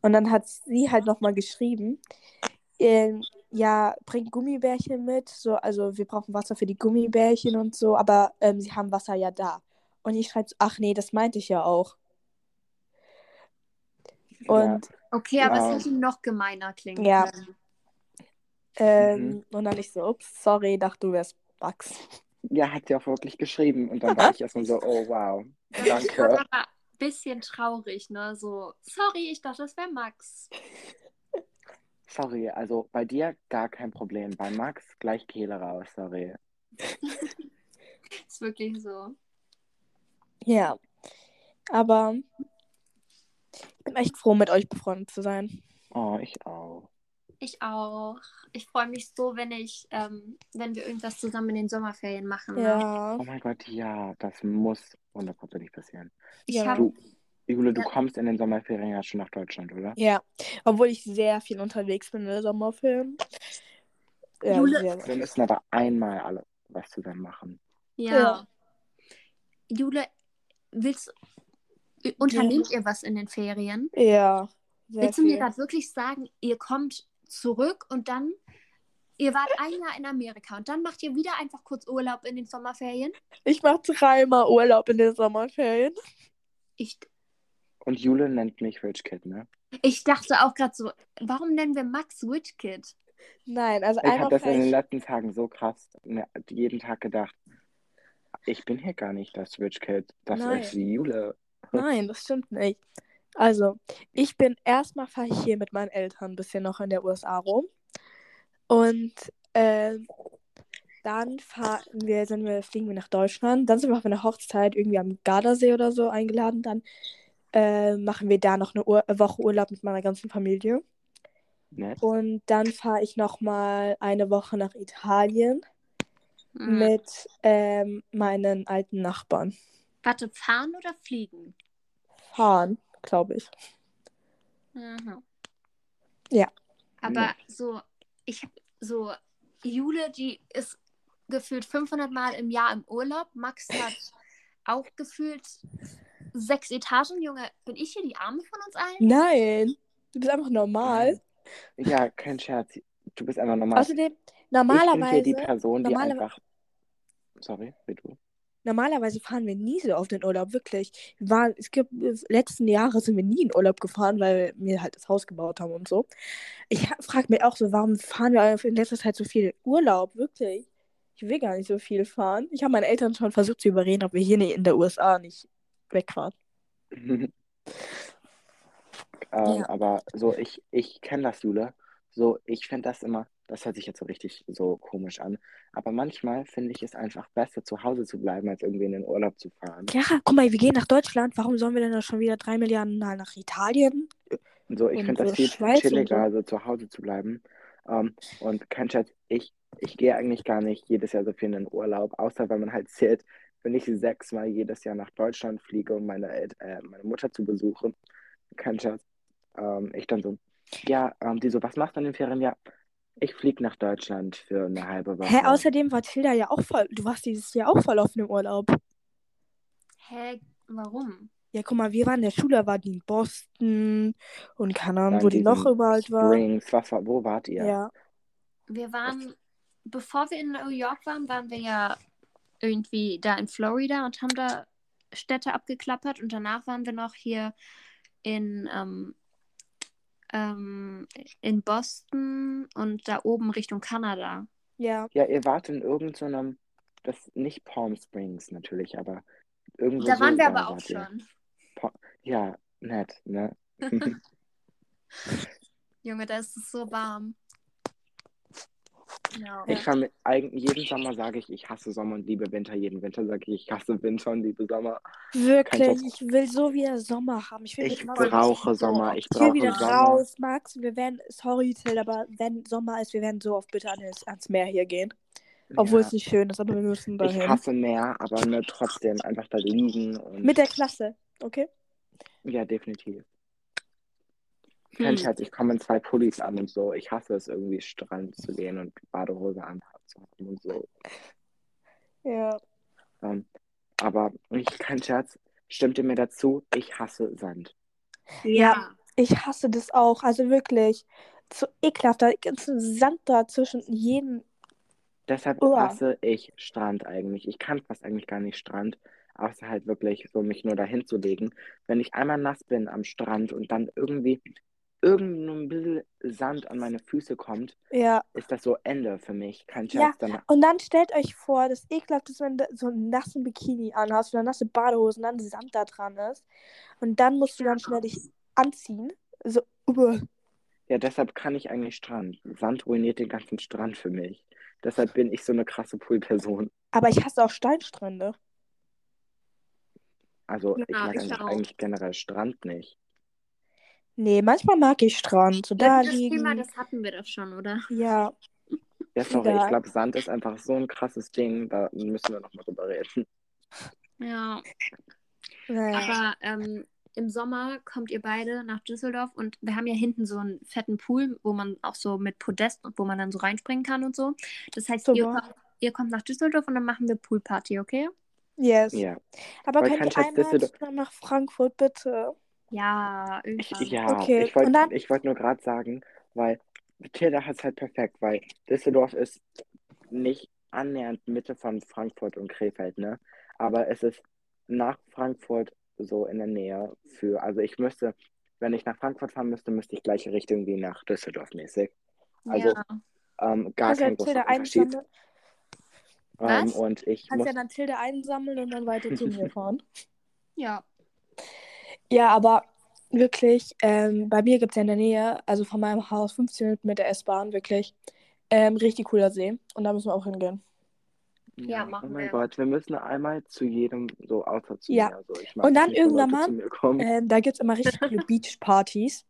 Und dann hat sie halt nochmal geschrieben, ähm, ja, bring Gummibärchen mit. So, also wir brauchen Wasser für die Gummibärchen und so, aber ähm, sie haben Wasser ja da. Und ich schreibe so, ach nee, das meinte ich ja auch. Und Okay, aber Ja. es hätte noch gemeiner klingen Ja. können. Ähm, Mhm. Und dann ich so, ups, sorry, dachte du wärst Max. Ja, hat sie auch wirklich geschrieben. Und dann war ich erstmal so, oh wow, danke. aber ein bisschen traurig, ne? So, sorry, ich dachte, das wäre Max. Sorry, also bei dir gar kein Problem. Bei Max gleich Kehle raus, sorry. Ist wirklich so. Ja. Aber ich bin echt froh, mit euch befreundet zu sein. Oh, ich auch. Ich auch. Ich freue mich so, wenn ich, ähm, wenn wir irgendwas zusammen in den Sommerferien machen. Ne? Ja. Oh mein Gott, ja, das muss hundertprozentig passieren. Ich Ja. habe Du, Jule, du Ja. kommst in den Sommerferien ja schon nach Deutschland, oder? Ja. Obwohl ich sehr viel unterwegs bin in der Sommerfilm. Ja, Jule-. Wir müssen aber einmal alle was zusammen machen. ja. Ja. Jule, willst unternehmt ihr was in den Ferien? Ja. Willst du mir gerade wirklich sagen, ihr kommt zurück und dann, ihr wart ein Jahr in Amerika und dann macht ihr wieder einfach kurz Urlaub in den Sommerferien? Ich mache dreimal Urlaub in den Sommerferien. Ich, Und Jule nennt mich Rich Kid, ne? ich dachte auch gerade so, warum nennen wir Max Witch Kid? Nein, also Ich habe das in den letzten Tagen so krass mir jeden Tag gedacht, ich bin hier gar nicht das Rich Kid. Das Nein. ist die Jule. Nein, das stimmt nicht. Also, ich bin erstmal fahre ich hier mit meinen Eltern ein bisschen noch in der USA rum. Und ähm, dann fahren wir, sind wir, fliegen wir nach Deutschland. Dann sind wir auf einer Hochzeit irgendwie am Gardasee oder so eingeladen. Dann äh, machen wir da noch eine Ur Woche Urlaub mit meiner ganzen Familie. Nett. Und dann fahre ich nochmal eine Woche nach Italien Hm. mit ähm, meinen alten Nachbarn. Warte, fahren oder fliegen? Fahren, glaube ich. Mhm. Ja. Aber Ja. so, ich habe so, Jule, die ist gefühlt 500 Mal im Jahr im Urlaub. Max hat auch gefühlt sechs Etagen. Junge, bin ich hier die Arme von uns allen? Nein, du bist einfach normal. Ja, kein Scherz. Du bist einfach normal. Außerdem, ich bin hier normalerweise, die Person, die einfach. Sorry, wie du. Normalerweise fahren wir nie so auf den Urlaub, wirklich. Wir waren, es gibt, letzten Jahre sind wir nie in Urlaub gefahren, weil wir halt das Haus gebaut haben und so. Ich frage mich auch so, warum fahren wir in letzter Zeit so viel Urlaub, wirklich? Ich will gar nicht so viel fahren. Ich habe meine Eltern schon versucht zu überreden, ob wir hier nicht in der USA nicht wegfahren. ähm, Ja. Aber so, ich, ich kenne das, Jule. So, ich finde das immer, das hört sich jetzt so richtig so komisch an. Aber manchmal finde ich es einfach besser, zu Hause zu bleiben, als irgendwie in den Urlaub zu fahren. Ja, guck mal, wir gehen nach Deutschland. Warum sollen wir denn da schon wieder drei Milliarden Mal nach Italien? So, ich finde das so viel Schweiz chilliger, so. also zu Hause zu bleiben. Ähm, und kein Scherz, ich, ich gehe eigentlich gar nicht jedes Jahr so viel in den Urlaub, außer wenn man halt zählt, wenn ich sechsmal jedes Jahr nach Deutschland fliege, um meine, äh, meine Mutter zu besuchen. Kein Scherz. Ähm, ich dann so, ja, ähm, die so, was machst du in den Ferien? Ja, ich fliege nach Deutschland für eine halbe Woche. Hä, außerdem war Tilda ja auch voll. Du warst dieses Jahr auch voll auf dem Urlaub. Hä, warum? Ja, guck mal, wir waren in der Schule, war die in Boston und keine Ahnung, wo die noch überall war. Springs, wo wart ihr? Ja. Wir waren, bevor wir in New York waren, waren wir ja irgendwie da in Florida und haben da Städte abgeklappert und danach waren wir noch hier in, ähm, ähm, in Boston und da oben Richtung Kanada. Ja. Ja, ihr wart in irgendeinem, das nicht Palm Springs natürlich, aber irgendwo Da so waren wir da aber auch ihr. schon. Pa ja, nett, ne? Junge, da ist es so warm. Ja. Ich vermi- eigentlich jeden Sommer sage ich, ich hasse Sommer und liebe Winter. Jeden Winter sage ich, ich hasse Winter und liebe Sommer. Wirklich, ich will so wieder Sommer haben. Ich, will Ich brauche so Sommer. Ich Ich will brauche wieder Sommer. raus, Max. Wir werden, sorry, Till, aber wenn Sommer ist, wir werden so oft bitte ans, ans Meer hier gehen. Obwohl Ja, es nicht schön ist, aber wir müssen ich dahin. hasse Meer, aber ne, trotzdem einfach da liegen und Mit der Klasse, okay? ja, definitiv. Kein Hm. Scherz, ich komme in zwei Pullis an und so. Ich hasse es irgendwie, Strand zu gehen und Badehose anzuhaben und so. Ja. Ähm, aber ich, kein Scherz, stimmt ihr mir dazu? Ich hasse Sand. Ja. Ich hasse das auch. Also wirklich. So ekelhaft. Da ist ein Sand da zwischen jedem. Deshalb Uah. hasse ich Strand eigentlich. Ich kann fast eigentlich gar nicht Strand, außer halt wirklich so mich nur dahin zu legen. Wenn ich einmal nass bin am Strand und dann irgendwie irgendein bisschen Sand an meine Füße kommt, Ja. ist das so Ende für mich. Kein Ja. Scherz. Dann, Und dann stellt euch vor, das ekelhaft ist, wenn du so einen nassen Bikini anhast oder nasse Badehose und dann Sand da dran ist. Und dann musst du dann schnell dich anziehen. So, uah. Ja, deshalb kann ich eigentlich Strand. Sand ruiniert den ganzen Strand für mich. Deshalb bin ich so eine krasse Poolperson. Aber ich hasse auch Steinstrände. Also ich Ja, mag ich eigentlich, eigentlich generell Strand nicht. Nee, manchmal mag ich Strand. So Ja, da das liegen. Thema, das hatten wir doch schon, oder? Ja, Ja, sorry, ich glaube, Sand ist einfach so ein krasses Ding. Da müssen wir nochmal drüber reden. Ja. naja. Aber ähm, im Sommer kommt ihr beide nach Düsseldorf und wir haben ja hinten so einen fetten Pool, wo man auch so mit Podest und wo man dann so reinspringen kann und so. Das heißt, ihr kommt, ihr kommt nach Düsseldorf und dann machen wir Poolparty, okay? Yes. Ja, Aber Weil könnt kein ihr einmal Düsseldorf- nach Frankfurt, bitte? Ja, ich, ja, Okay, ich wollte und dann- ich wollt nur gerade sagen, weil Tilda hat es halt perfekt, weil Düsseldorf ist nicht annähernd Mitte von Frankfurt und Krefeld, ne? Aber es ist nach Frankfurt so in der Nähe für, also ich müsste, wenn ich nach Frankfurt fahren müsste, müsste ich gleiche Richtung wie nach Düsseldorf mäßig. Also ja. ähm, gar Kannst ja kein großer Unterschied. Ähm, und ich kannst muss, ja dann Tilda einsammeln und dann weiter zu mir fahren. ja. Ja, aber wirklich, ähm, bei mir gibt es ja in der Nähe, also von meinem Haus, 15 Minuten mit der S-Bahn, wirklich, ähm, richtig cooler See. Und da müssen wir auch hingehen. Ja, oh machen mein wir. Gott, wir müssen einmal zu jedem, so außer zu Ja. mir. So, ich mag Und dann nicht, wenn irgendwann Leute mal, zu mir kommen. Ähm, da gibt es immer richtig coole Beachpartys.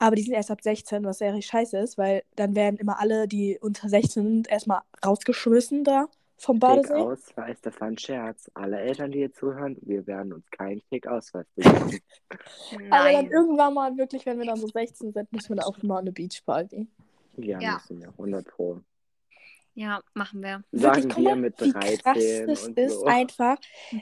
Aber die sind erst ab 16, was sehr richtig scheiße ist, weil dann werden immer alle, die unter 16 sind, erstmal rausgeschmissen da vom Badesee. Fake-Ausweis, das war ein Scherz. Alle Eltern, die hier zuhören, wir werden uns keinen Fake-Ausweis besorgen. Aber dann irgendwann mal wirklich, wenn wir dann so 16 sind, müssen wir da auch mal eine Beachparty. Ja, Ja. müssen wir, 100 Pro. Ja, machen wir. Wirklich, Sagen guck wir mal, mit wie krass 13 das und ist so. einfach.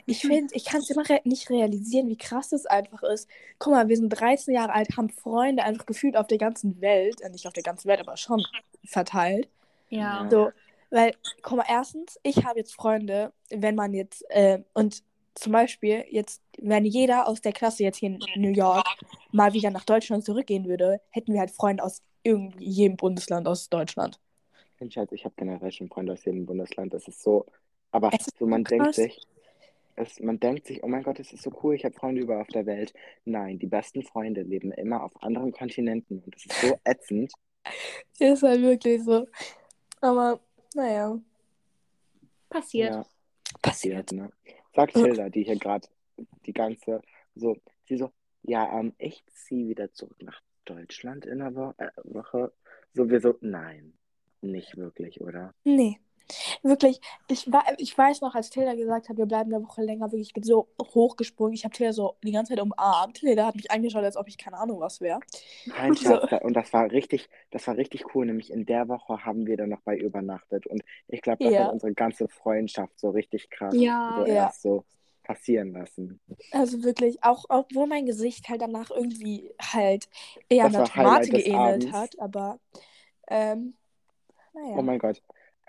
Ich finde, ich kann es immer re nicht realisieren, wie krass das einfach ist. Guck mal, wir sind 13 Jahre alt, haben Freunde einfach gefühlt auf der ganzen Welt, äh, nicht auf der ganzen Welt, aber schon verteilt. Ja. Ja. So, weil, guck mal, erstens, ich habe jetzt Freunde, wenn man jetzt, äh, und zum Beispiel jetzt, wenn jeder aus der Klasse jetzt hier in New York mal wieder nach Deutschland zurückgehen würde, hätten wir halt Freunde aus jedem Bundesland aus Deutschland. Mensch, Schatz, ich habe generell schon Freunde aus jedem Bundesland. Das ist so, aber Es so man so denkt krass. sich, es, man denkt sich, oh mein Gott, es ist so cool, ich habe Freunde überall auf der Welt. Nein, die besten Freunde leben immer auf anderen Kontinenten und das ist so ätzend. Ist halt wirklich so. Aber, naja, Passiert. Ja, passiert. ne? Sagt. Hilda, die hier gerade die ganze, so, sie so, ja, ähm, ich ziehe wieder zurück nach Deutschland in der äh, Woche. So, wir so, nein, nicht wirklich, oder? Nee. Wirklich, ich, ich weiß noch, als Tilda gesagt hat, wir bleiben eine Woche länger, wirklich, ich bin so hochgesprungen. Ich habe Tilda so die ganze Zeit umarmt. Tilda hat mich angeschaut, als ob ich keine Ahnung was wäre. Nein, So. Schatz, da, und das war richtig, das war richtig cool. Nämlich in der Woche haben wir dann noch bei übernachtet. Und ich glaube, das Ja. hat unsere ganze Freundschaft so richtig krass Ja. so Ja. erst so passieren lassen. Also wirklich, auch obwohl mein Gesicht halt danach irgendwie halt eher Das einer Tomate geähnelt Abends. hat, aber ähm, naja. Oh mein Gott,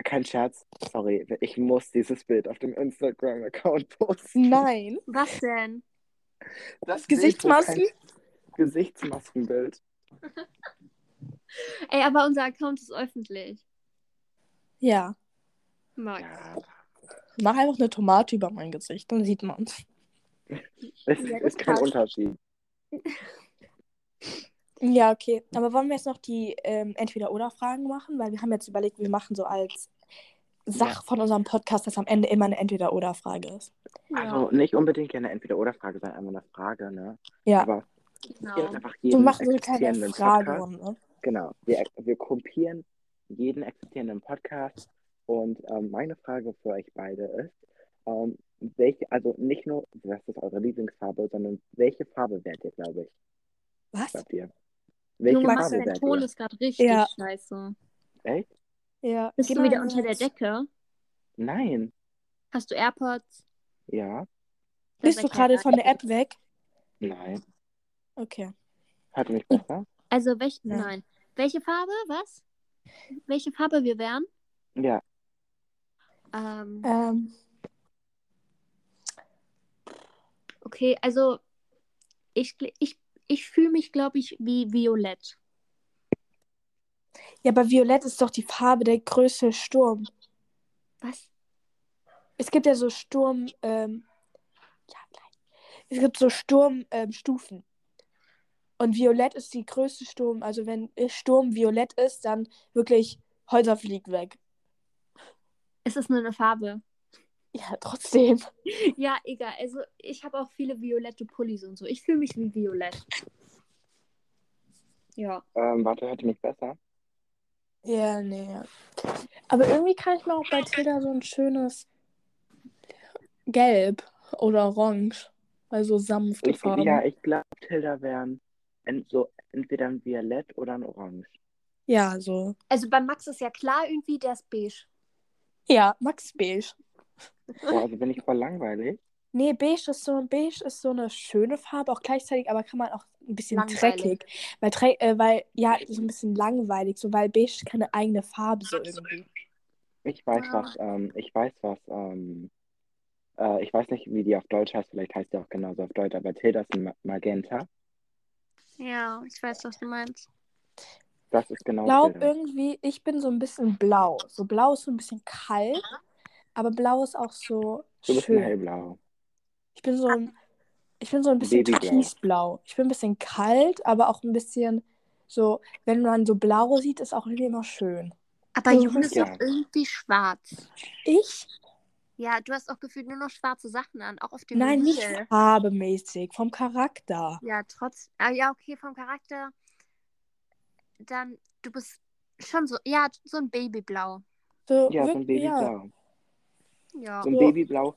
kein Scherz. Sorry, ich muss dieses Bild auf dem Instagram-Account posten. Nein. Was denn? Das Gesichtsmasken? Gesichtsmaskenbild. Ey, aber unser Account ist öffentlich. Ja. Mag. Ja, Mach einfach eine Tomate über mein Gesicht, dann sieht man's. es das ist kein. Unterschied. Ja, okay. Aber wollen wir jetzt noch die ähm, Entweder-Oder-Fragen machen? Weil wir haben jetzt überlegt, wir machen so als Sach Ja. von unserem Podcast, dass am Ende immer eine Entweder-Oder-Frage ist. Also nicht unbedingt eine Entweder-Oder-Frage, sondern einfach eine Frage, ne? Ja. Aber genau. ist einfach Wir jeden machen so eine kleine existierenden Podcast. Fragerunde. Genau, wir, wir kopieren jeden existierenden Podcast. Und ähm, meine Frage für euch beide ist, ähm, welche, also nicht nur, was ist eure Lieblingsfarbe, sondern welche Farbe wärt ihr, glaube ich? Was? Glaubt ihr? Welche Junge, Max, Farbe dein Ton ist gerade richtig Ja. scheiße. Echt? Ja. Bist du wieder unter der. Decke? Nein. Hast du AirPods? Ja? Das Bist du gerade von der. App weg? Nein. Okay. Ihr mich besser? Also, welch, Nein. nein. Welche Farbe? Was? Welche Farbe wir wären? Ja. Ähm, Ähm, okay, also ich, ich, ich fühle mich, glaube ich, wie Violett. ja, aber Violett ist doch die Farbe der größte Sturm. Was? Es gibt ja so Sturm, ähm, ja, gleich. Es gibt so Sturmstufen. Ähm. Und Violett ist die größte Sturm. Also wenn Sturm violett ist, dann wirklich Häuser fliegt weg. Es ist nur eine Farbe. Ja, trotzdem. Ja, egal. Also ich habe auch viele violette Pullis und so. Ich fühle mich wie violett. Ja. Ähm, warte, hört ihr mich besser? Ja, nee. Aber irgendwie kann ich mir auch bei Tilda so ein schönes Gelb oder Orange. Also sanfte Ich, Farben. ja, ich glaube, Tilda wären ent, so entweder ein Violett oder ein Orange. Ja, so. Also bei Max ist ja klar irgendwie, der ist beige. Ja, Max Beige. Oh, also bin ich voll langweilig. Nee, beige ist so, beige ist so eine schöne Farbe, auch gleichzeitig, aber kann man auch ein bisschen Langweilig. dreckig. Weil, äh, weil, ja, so ein bisschen langweilig, so, weil beige keine eigene Farbe so irgendwie. Ich weiß Ah. was, ähm, ich weiß was, ähm, äh, ich weiß nicht, wie die auf Deutsch heißt, vielleicht heißt die auch genauso auf Deutsch, aber Tilda ist ein Ma- Magenta. Ja, ich weiß, was du meinst. Das ist genau Ich glaube irgendwie, ich bin so ein bisschen blau. So blau ist so ein bisschen kalt, aber blau ist auch so Du bist ein schön. hellblau. Ich bin so ein, ich bin so ein bisschen Babyblau. türkisblau. Ich bin ein bisschen kalt, aber auch ein bisschen so, wenn man so blau sieht, ist auch irgendwie immer schön. Aber Oh, June ist ja. doch irgendwie schwarz. Ich? Ja, du hast auch gefühlt nur noch schwarze Sachen an, auch auf dem Nein, nicht Mobil. farbemäßig, vom Charakter. Ja, trotz. Ah, ja, okay, vom Charakter. Dann, du bist schon so, ja, so ein Babyblau. So, Ja, so ein wirk- ja. Ja. So ein So. Babyblau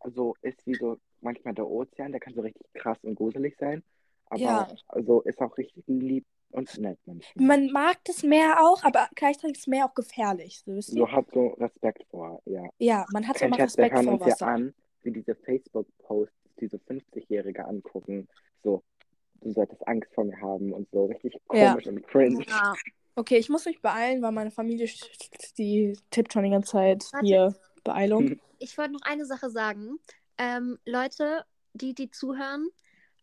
also ist wie so manchmal der Ozean, der kann so richtig krass und gruselig sein, aber Ja. also ist auch richtig lieb und nett manchmal. Man mag das Meer auch, aber gleichzeitig ist Meer auch gefährlich. So? So hat so Respekt vor, ja. Ja, man hat so immer Respekt hören vor uns ja Wasser. an, wie diese Facebook-Posts diese 50-Jährige angucken. So, du solltest Angst vor mir haben und so richtig Ja. komisch und cringe. ja. Okay, ich muss mich beeilen, weil meine Familie, die tippt schon die ganze Zeit Warte. hier Beeilung. Ich wollte noch eine Sache sagen. Ähm, Leute, die, die zuhören,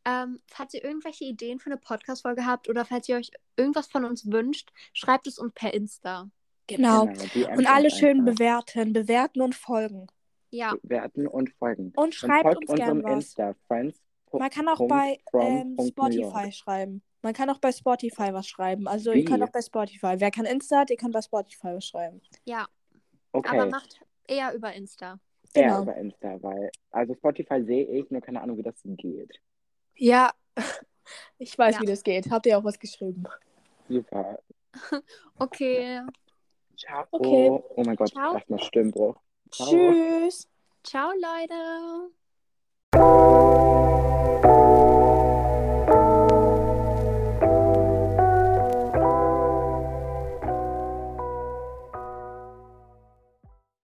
ähm, falls ihr irgendwelche Ideen für eine Podcast-Folge habt oder falls ihr euch irgendwas von uns wünscht, schreibt es uns per Insta. Genau. DMs Und alle schön einfach. bewerten, bewerten und folgen. Ja, bewerten und folgen. Und schreibt folgt uns gern unserem was. Insta, friends. Man kann auch bei ähm. Spotify schreiben. Man kann auch bei Spotify was schreiben. Also ihr Wie? könnt auch bei Spotify. Wer kein Insta hat, ihr könnt bei Spotify was schreiben. ja. Okay, Aber macht eher über Insta. eher Genau. über Insta, weil, also Spotify sehe ich, nur keine Ahnung, wie das geht. Ja, ich weiß, Ja. wie das geht. Habt ihr auch was geschrieben? Super. Okay. Ciao. Okay. Oh mein Gott, Ciao. erstmal Stimmbruch. Ciao. Tschüss. Ciao, Leute.